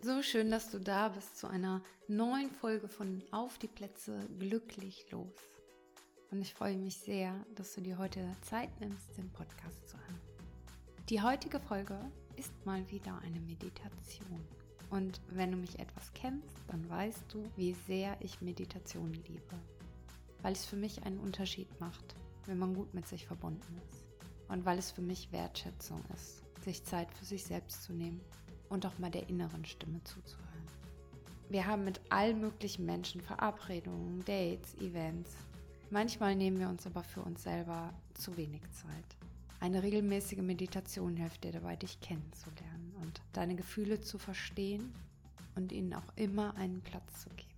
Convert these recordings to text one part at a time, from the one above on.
So schön, dass du da bist zu einer neuen Folge von Auf die Plätze glücklich los. Und ich freue mich sehr, dass du dir heute Zeit nimmst, den Podcast zu hören. Die heutige Folge ist mal wieder eine Meditation. Und wenn du mich etwas kennst, dann weißt du, wie sehr ich Meditation liebe. Weil es für mich einen Unterschied macht, wenn man gut mit sich verbunden ist. Und weil es für mich Wertschätzung ist, sich Zeit für sich selbst zu nehmen und auch mal der inneren Stimme zuzuhören. Wir haben mit allen möglichen Menschen Verabredungen, Dates, Events. Manchmal nehmen wir uns aber für uns selber zu wenig Zeit. Eine regelmäßige Meditation hilft dir dabei, dich kennenzulernen und deine Gefühle zu verstehen und ihnen auch immer einen Platz zu geben.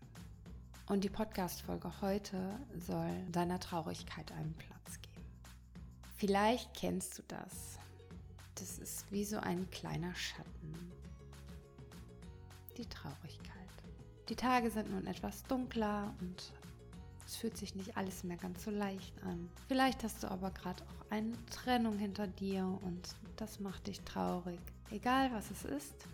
Und die Podcast-Folge heute soll deiner Traurigkeit einen Platz geben. Vielleicht kennst du das. Das ist wie so ein kleiner Schatten, die Traurigkeit. Die Tage sind nun etwas dunkler und es fühlt sich nicht alles mehr ganz so leicht an. Vielleicht hast du aber gerade auch eine Trennung hinter dir und das macht dich traurig. Egal was es ist,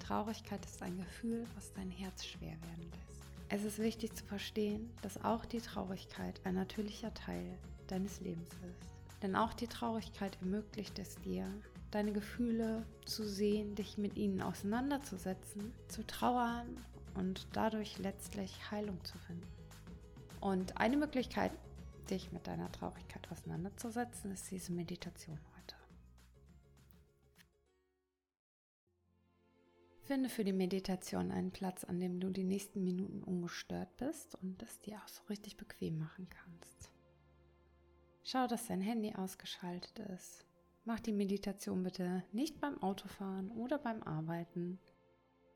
Traurigkeit ist ein Gefühl, was dein Herz schwer werden lässt. Es ist wichtig zu verstehen, dass auch die Traurigkeit ein natürlicher Teil deines Lebens ist. Denn auch die Traurigkeit ermöglicht es dir, deine Gefühle zu sehen, dich mit ihnen auseinanderzusetzen, zu trauern und dadurch letztlich Heilung zu finden. Und eine Möglichkeit, dich mit deiner Traurigkeit auseinanderzusetzen, ist diese Meditation heute. Finde für die Meditation einen Platz, an dem du die nächsten Minuten ungestört bist und es dir auch so richtig bequem machen kannst. Schau, dass dein Handy ausgeschaltet ist Mach die Meditation bitte nicht beim Autofahren oder beim Arbeiten,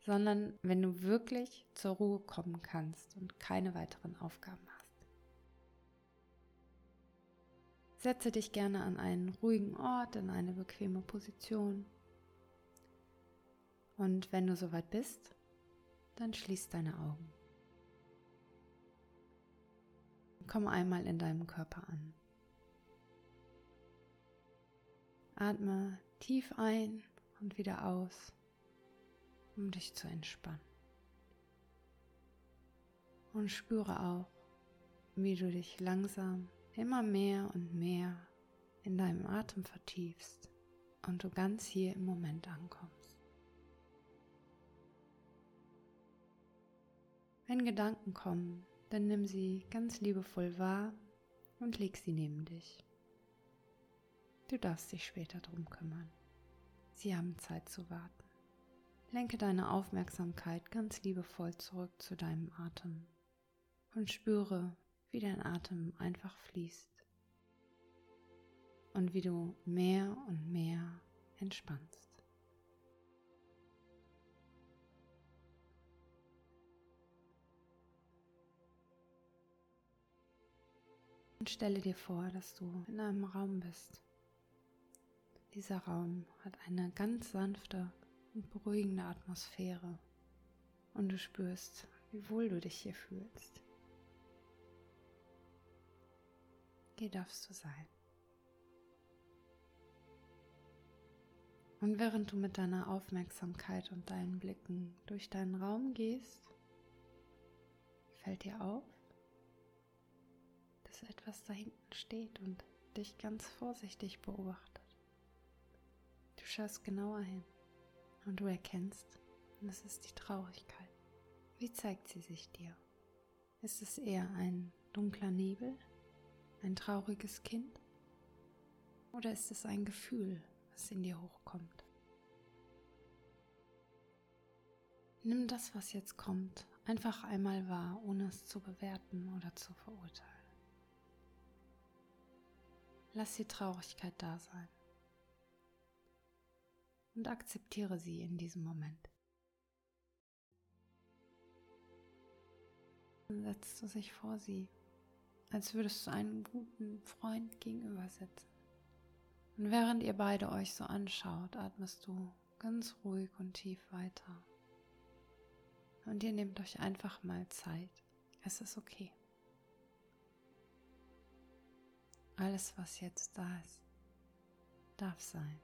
sondern wenn du wirklich zur Ruhe kommen kannst und keine weiteren Aufgaben hast. Setze dich gerne an einen ruhigen Ort, in eine bequeme Position. Und wenn du soweit bist, dann schließ deine Augen. Komm einmal in deinem Körper an. Atme tief ein und wieder aus, um dich zu entspannen. Und spüre auch, wie du dich langsam immer mehr und mehr in deinem Atem vertiefst und du ganz hier im Moment ankommst. Wenn Gedanken kommen, dann nimm sie ganz liebevoll wahr und leg sie neben dich. Du darfst dich später drum kümmern. Sie haben Zeit zu warten. Lenke deine Aufmerksamkeit ganz liebevoll zurück zu deinem Atem und spüre, wie dein Atem einfach fließt und wie du mehr und mehr entspannst. Und stelle dir vor, dass du in einem Raum bist, dieser Raum hat eine ganz sanfte und beruhigende Atmosphäre und du spürst, wie wohl du dich hier fühlst. Hier darfst du sein. Und während du mit deiner Aufmerksamkeit und deinen Blicken durch deinen Raum gehst, fällt dir auf, dass etwas da hinten steht und dich ganz vorsichtig beobachtet. Schaust genauer hin und du erkennst, es ist die Traurigkeit. Wie zeigt sie sich dir? Ist es eher ein dunkler Nebel, ein trauriges Kind? Oder ist es ein Gefühl, was in dir hochkommt? Nimm das, was jetzt kommt, einfach einmal wahr, ohne es zu bewerten oder zu verurteilen. Lass die Traurigkeit da sein und akzeptiere sie in diesem Moment. Dann setzt du sich vor sie, als würdest du einen guten Freund gegenüber sitzen. Und während ihr beide euch so anschaut, atmest du ganz ruhig und tief weiter. Und ihr nehmt euch einfach mal Zeit. Es ist okay. Alles, was jetzt da ist, darf sein.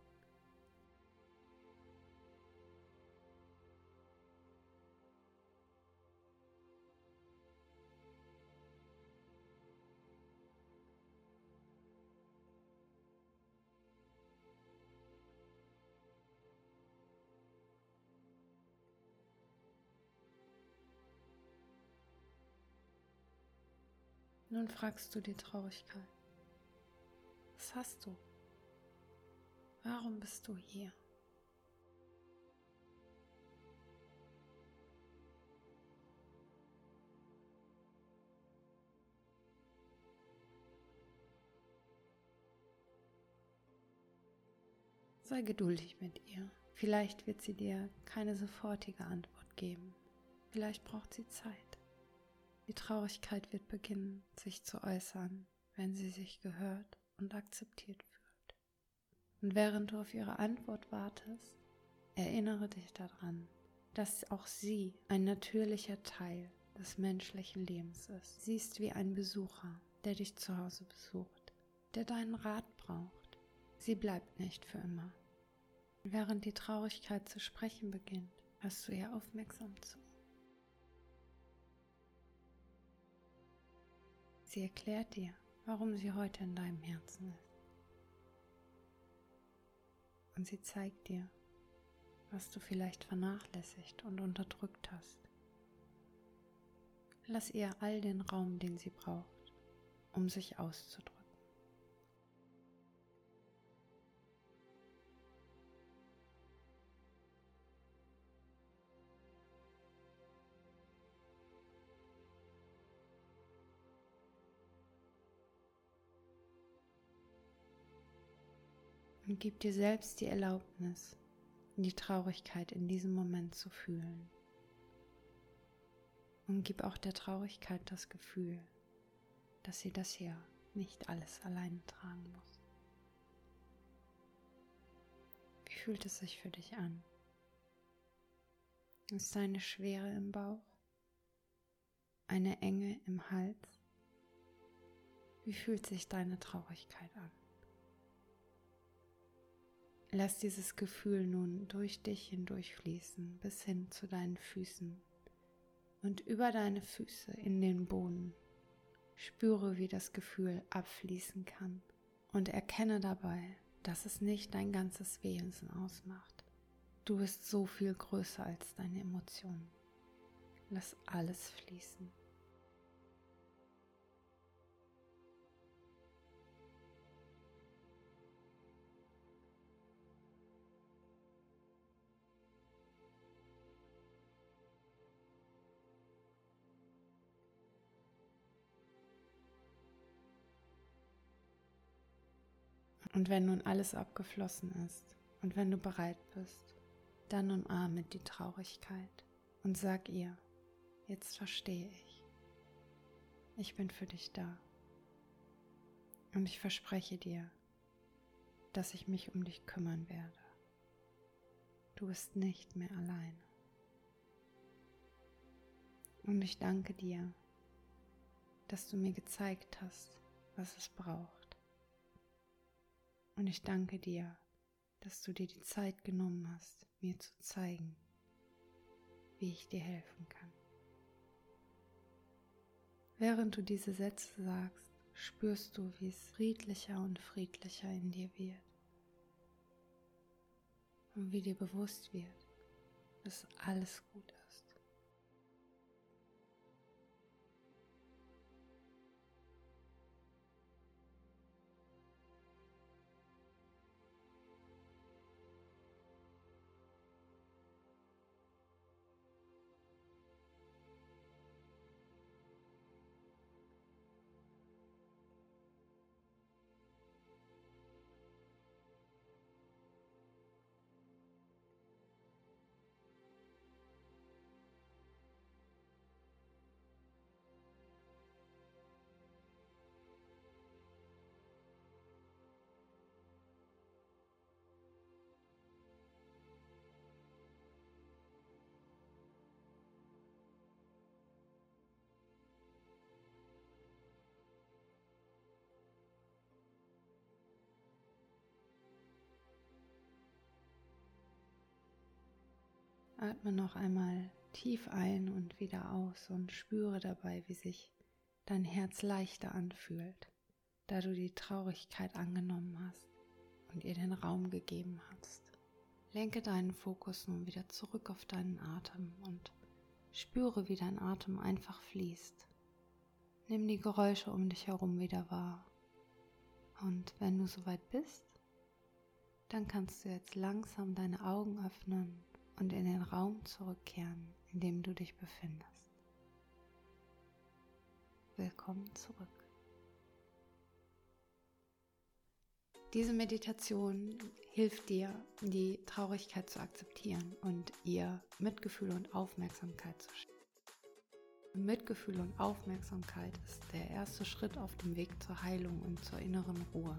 Nun fragst du die Traurigkeit. Was hast du? Warum bist du hier? Sei geduldig mit ihr. Vielleicht wird sie dir keine sofortige Antwort geben. Vielleicht braucht sie Zeit. Die Traurigkeit wird beginnen, sich zu äußern, wenn sie sich gehört und akzeptiert fühlt. Und während du auf ihre Antwort wartest, erinnere dich daran, dass auch sie ein natürlicher Teil des menschlichen Lebens ist. Sie ist wie ein Besucher, der dich zu Hause besucht, der deinen Rat braucht. Sie bleibt nicht für immer. Während die Traurigkeit zu sprechen beginnt, hörst du ihr aufmerksam zu. Sie erklärt dir, warum sie heute in deinem Herzen ist. Und sie zeigt dir, was du vielleicht vernachlässigt und unterdrückt hast. Lass ihr all den Raum, den sie braucht, um sich auszudrücken. Und gib dir selbst die Erlaubnis, die Traurigkeit in diesem Moment zu fühlen. Und gib auch der Traurigkeit das Gefühl, dass sie das hier nicht alles alleine tragen muss. Wie fühlt es sich für dich an? Ist eine Schwere im Bauch? Eine Enge im Hals? Wie fühlt sich deine Traurigkeit an? Lass dieses Gefühl nun durch dich hindurchfließen bis hin zu deinen Füßen und über deine Füße in den Boden. Spüre, wie das Gefühl abfließen kann und erkenne dabei, dass es nicht dein ganzes Wesen ausmacht. Du bist so viel größer als deine Emotionen. Lass alles fließen. Und wenn nun alles abgeflossen ist und wenn du bereit bist, dann umarme die Traurigkeit und sag ihr, jetzt verstehe ich. Ich bin für dich da. Und ich verspreche dir, dass ich mich um dich kümmern werde. Du bist nicht mehr alleine. Und ich danke dir, dass du mir gezeigt hast, was es braucht. Und ich danke dir, dass du dir die Zeit genommen hast, mir zu zeigen, wie ich dir helfen kann. Während du diese Sätze sagst, spürst du, wie es friedlicher und friedlicher in dir wird. Und wie dir bewusst wird, dass alles gut Atme noch einmal tief ein und wieder aus und spüre dabei, wie sich dein Herz leichter anfühlt, da du die Traurigkeit angenommen hast und ihr den Raum gegeben hast. Lenke deinen Fokus nun wieder zurück auf deinen Atem und spüre, wie dein Atem einfach fließt. Nimm die Geräusche um dich herum wieder wahr. Und wenn du soweit bist, dann kannst du jetzt langsam deine Augen öffnen und in den Raum zurückkehren, in dem du dich befindest. Willkommen zurück. Diese Meditation hilft dir, die Traurigkeit zu akzeptieren und ihr Mitgefühl und Aufmerksamkeit zu schenken. Mitgefühl und Aufmerksamkeit ist der erste Schritt auf dem Weg zur Heilung und zur inneren Ruhe.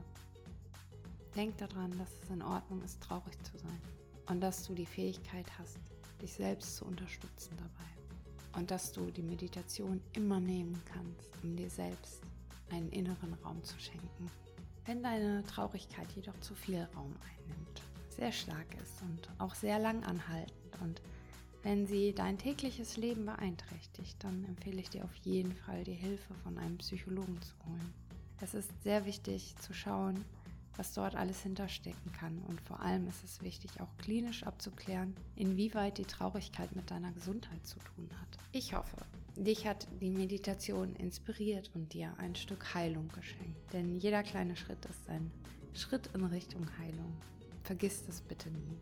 Denk daran, dass es in Ordnung ist, traurig zu sein und dass du die Fähigkeit hast, dich selbst zu unterstützen dabei und dass du die Meditation immer nehmen kannst, um dir selbst einen inneren Raum zu schenken. Wenn deine Traurigkeit jedoch zu viel Raum einnimmt, sehr stark ist und auch sehr lang anhaltend und wenn sie dein tägliches Leben beeinträchtigt, dann empfehle ich dir auf jeden Fall die Hilfe von einem Psychologen zu holen. Es ist sehr wichtig zu schauen, was dort alles hinterstecken kann. Und vor allem ist es wichtig, auch klinisch abzuklären, inwieweit die Traurigkeit mit deiner Gesundheit zu tun hat. Ich hoffe, dich hat die Meditation inspiriert und dir ein Stück Heilung geschenkt. Denn jeder kleine Schritt ist ein Schritt in Richtung Heilung. Vergiss das bitte nie.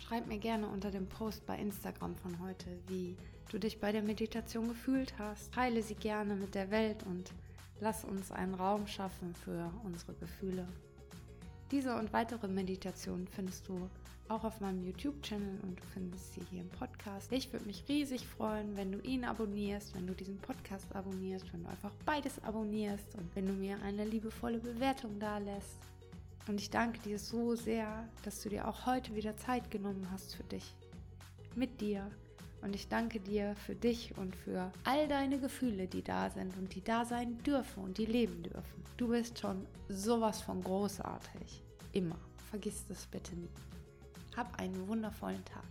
Schreib mir gerne unter dem Post bei Instagram von heute, wie du dich bei der Meditation gefühlt hast. Teile sie gerne mit der Welt und lass uns einen Raum schaffen für unsere Gefühle. Diese und weitere Meditationen findest du auch auf meinem YouTube-Channel und du findest sie hier im Podcast. Ich würde mich riesig freuen, wenn du ihn abonnierst, wenn du diesen Podcast abonnierst, wenn du einfach beides abonnierst und wenn du mir eine liebevolle Bewertung da lässt. Und ich danke dir so sehr, dass du dir auch heute wieder Zeit genommen hast für dich, mit dir. Und ich danke dir für dich und für all deine Gefühle, die da sind und die da sein dürfen und die leben dürfen. Du bist schon sowas von großartig. Immer. Vergiss das bitte nie. Hab einen wundervollen Tag.